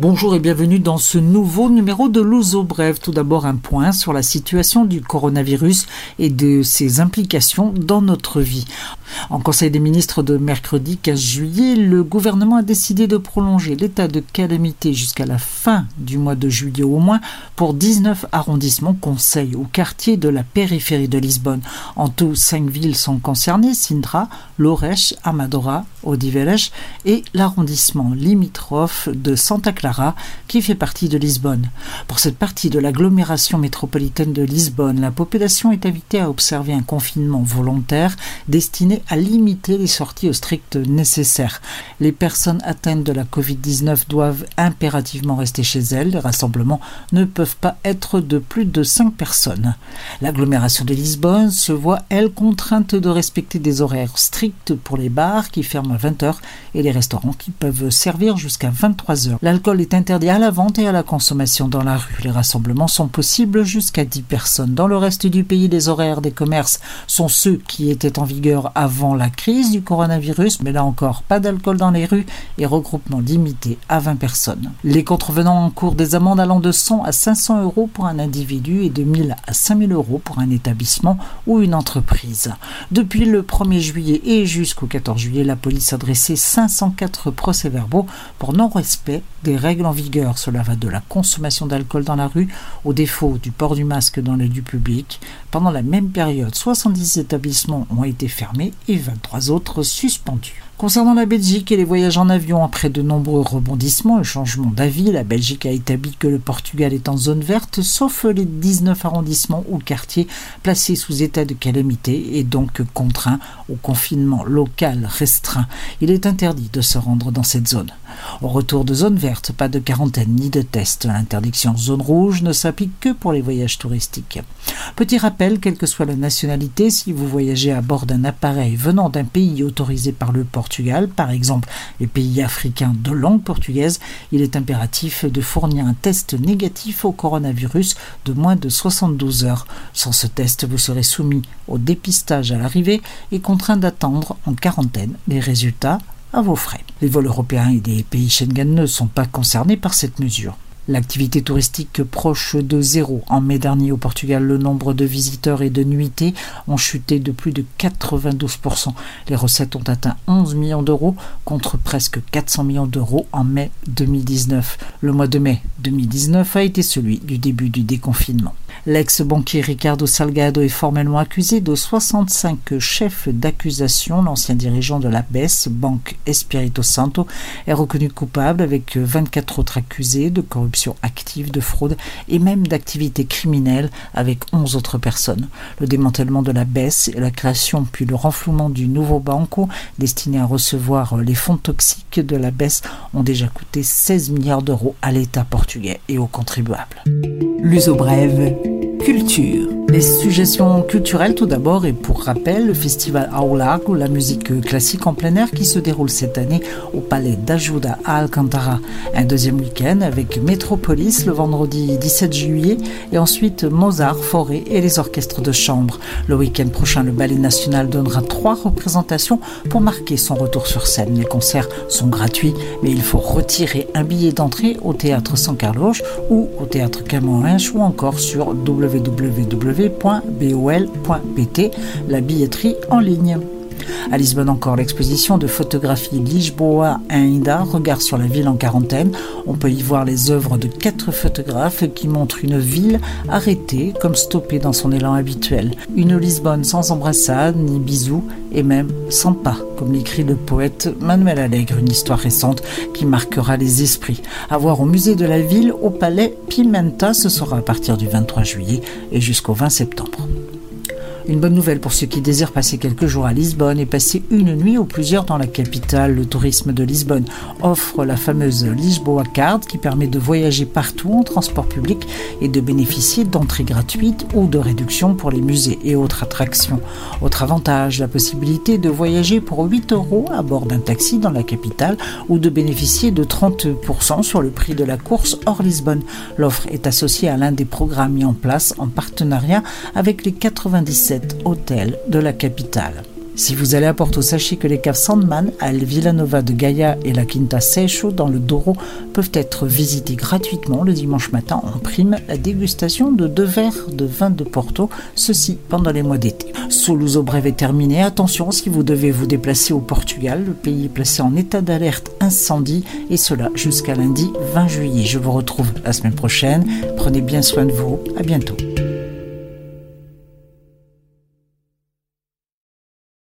Bonjour et bienvenue dans ce nouveau numéro de Louzo Brève. Tout d'abord un point sur la situation du coronavirus et de ses implications dans notre vie. En Conseil des ministres de mercredi 15 juillet, le gouvernement a décidé de prolonger l'état de calamité jusqu'à la fin du mois de juillet au moins pour 19 arrondissements, conseils ou quartiers de la périphérie de Lisbonne. En tout, cinq villes sont concernées, Sintra, Lorech, Amadora, Odiveles et l'arrondissement limitrophe de Santa Clara qui fait partie de Lisbonne. Pour cette partie de l'agglomération métropolitaine de Lisbonne, la population est invitée à observer un confinement volontaire destiné à limiter les sorties au strict nécessaire. Les personnes atteintes de la Covid-19 doivent impérativement rester chez elles. Les rassemblements ne peuvent pas être de plus de 5 personnes. L'agglomération de Lisbonne se voit, elle, contrainte de respecter des horaires stricts pour les bars qui ferment à 20h et les restaurants qui peuvent servir jusqu'à 23h. L'alcool est interdit à la vente et à la consommation dans la rue. Les rassemblements sont possibles jusqu'à 10 personnes. Dans le reste du pays, les horaires des commerces sont ceux qui étaient en vigueur avant la crise du coronavirus, mais là encore, pas d'alcool dans les rues et regroupement limité à 20 personnes. Les contrevenants encourent des amendes allant de 100 à 500 euros pour un individu et de 1000 à 5000 euros pour un établissement ou une entreprise. Depuis le 1er juillet et jusqu'au 14 juillet, la police a dressé 504 procès-verbaux pour non-respect des règles en vigueur. Cela va de la consommation d'alcool dans la rue au défaut du port du masque dans les lieux publics. Pendant la même période, 70 établissements ont été fermés et 23 autres suspendus. Concernant la Belgique et les voyages en avion, après de nombreux rebondissements et changements d'avis, la Belgique a établi que le Portugal est en zone verte, sauf les 19 arrondissements ou quartiers placés sous état de calamité et donc contraints au confinement local restreint. Il est interdit de se rendre dans cette zone. Au retour de zone verte, pas de quarantaine ni de test. L'interdiction zone rouge ne s'applique que pour les voyages touristiques. Petit rappel, quelle que soit la nationalité, si vous voyagez à bord d'un appareil venant d'un pays autorisé par le Portugal, par exemple les pays africains de langue portugaise, il est impératif de fournir un test négatif au coronavirus de moins de 72 heures. Sans ce test, vous serez soumis au dépistage à l'arrivée et contraint d'attendre en quarantaine les résultats à vos frais. Les vols européens et des pays Schengen ne sont pas concernés par cette mesure. L'activité touristique proche de zéro. En mai dernier au Portugal, le nombre de visiteurs et de nuitées ont chuté de plus de 92%. Les recettes ont atteint 11 millions d'euros contre presque 400 millions d'euros en mai 2019. Le mois de mai 2019 a été celui du début du déconfinement. L'ex-banquier Ricardo Salgado est formellement accusé de 65 chefs d'accusation. L'ancien dirigeant de la BES, Banque Espirito Santo, est reconnu coupable avec 24 autres accusés de corruption active, de fraude et même d'activité criminelle avec 11 autres personnes. Le démantèlement de la BES et la création puis le renflouement du nouveau banco destiné à recevoir les fonds toxiques de la BES ont déjà coûté 16 milliards d'euros à l'État portugais et aux contribuables. L'uso brève culture. Les suggestions culturelles tout d'abord et pour rappel, le festival ou la musique classique en plein air qui se déroule cette année au palais d'Ajuda à Alcantara. Un deuxième week-end avec Metropolis le vendredi 17 juillet et ensuite Mozart, Forêt et les orchestres de chambre. Le week-end prochain, le ballet national donnera trois représentations pour marquer son retour sur scène. Les concerts sont gratuits mais il faut retirer un billet d'entrée au théâtre San Carlos ou au théâtre Camões ou encore sur www www.bol.pt, la billetterie en ligne. À Lisbonne encore, l'exposition de photographie Lisboa Ainda, regard sur la ville en quarantaine. On peut y voir les œuvres de quatre photographes qui montrent une ville arrêtée, comme stoppée dans son élan habituel. Une Lisbonne sans embrassade, ni bisous, et même sans pas, comme l'écrit le poète Manuel Allègre, une histoire récente qui marquera les esprits. À voir au musée de la ville, au palais Pimenta, ce sera à partir du 23 juillet et jusqu'au 20 septembre. Une bonne nouvelle pour ceux qui désirent passer quelques jours à Lisbonne et passer une nuit ou plusieurs dans la capitale. Le tourisme de Lisbonne offre la fameuse Lisboa Card qui permet de voyager partout en transport public et de bénéficier d'entrées gratuites ou de réductions pour les musées et autres attractions. Autre avantage, la possibilité de voyager pour 8 euros à bord d'un taxi dans la capitale ou de bénéficier de 30% sur le prix de la course hors Lisbonne. L'offre est associée à l'un des programmes mis en place en partenariat avec les 97 hôtel de la capitale. Si vous allez à Porto, sachez que les caves Sandman à Villanova de Gaia et la Quinta Secho dans le Douro peuvent être visitées gratuitement le dimanche matin en prime la dégustation de deux verres de vin de Porto, ceci pendant les mois d'été. Sous Brève est terminé. Attention si vous devez vous déplacer au Portugal, le pays est placé en état d'alerte incendie et cela jusqu'à lundi 20 juillet. Je vous retrouve la semaine prochaine. Prenez bien soin de vous. À bientôt.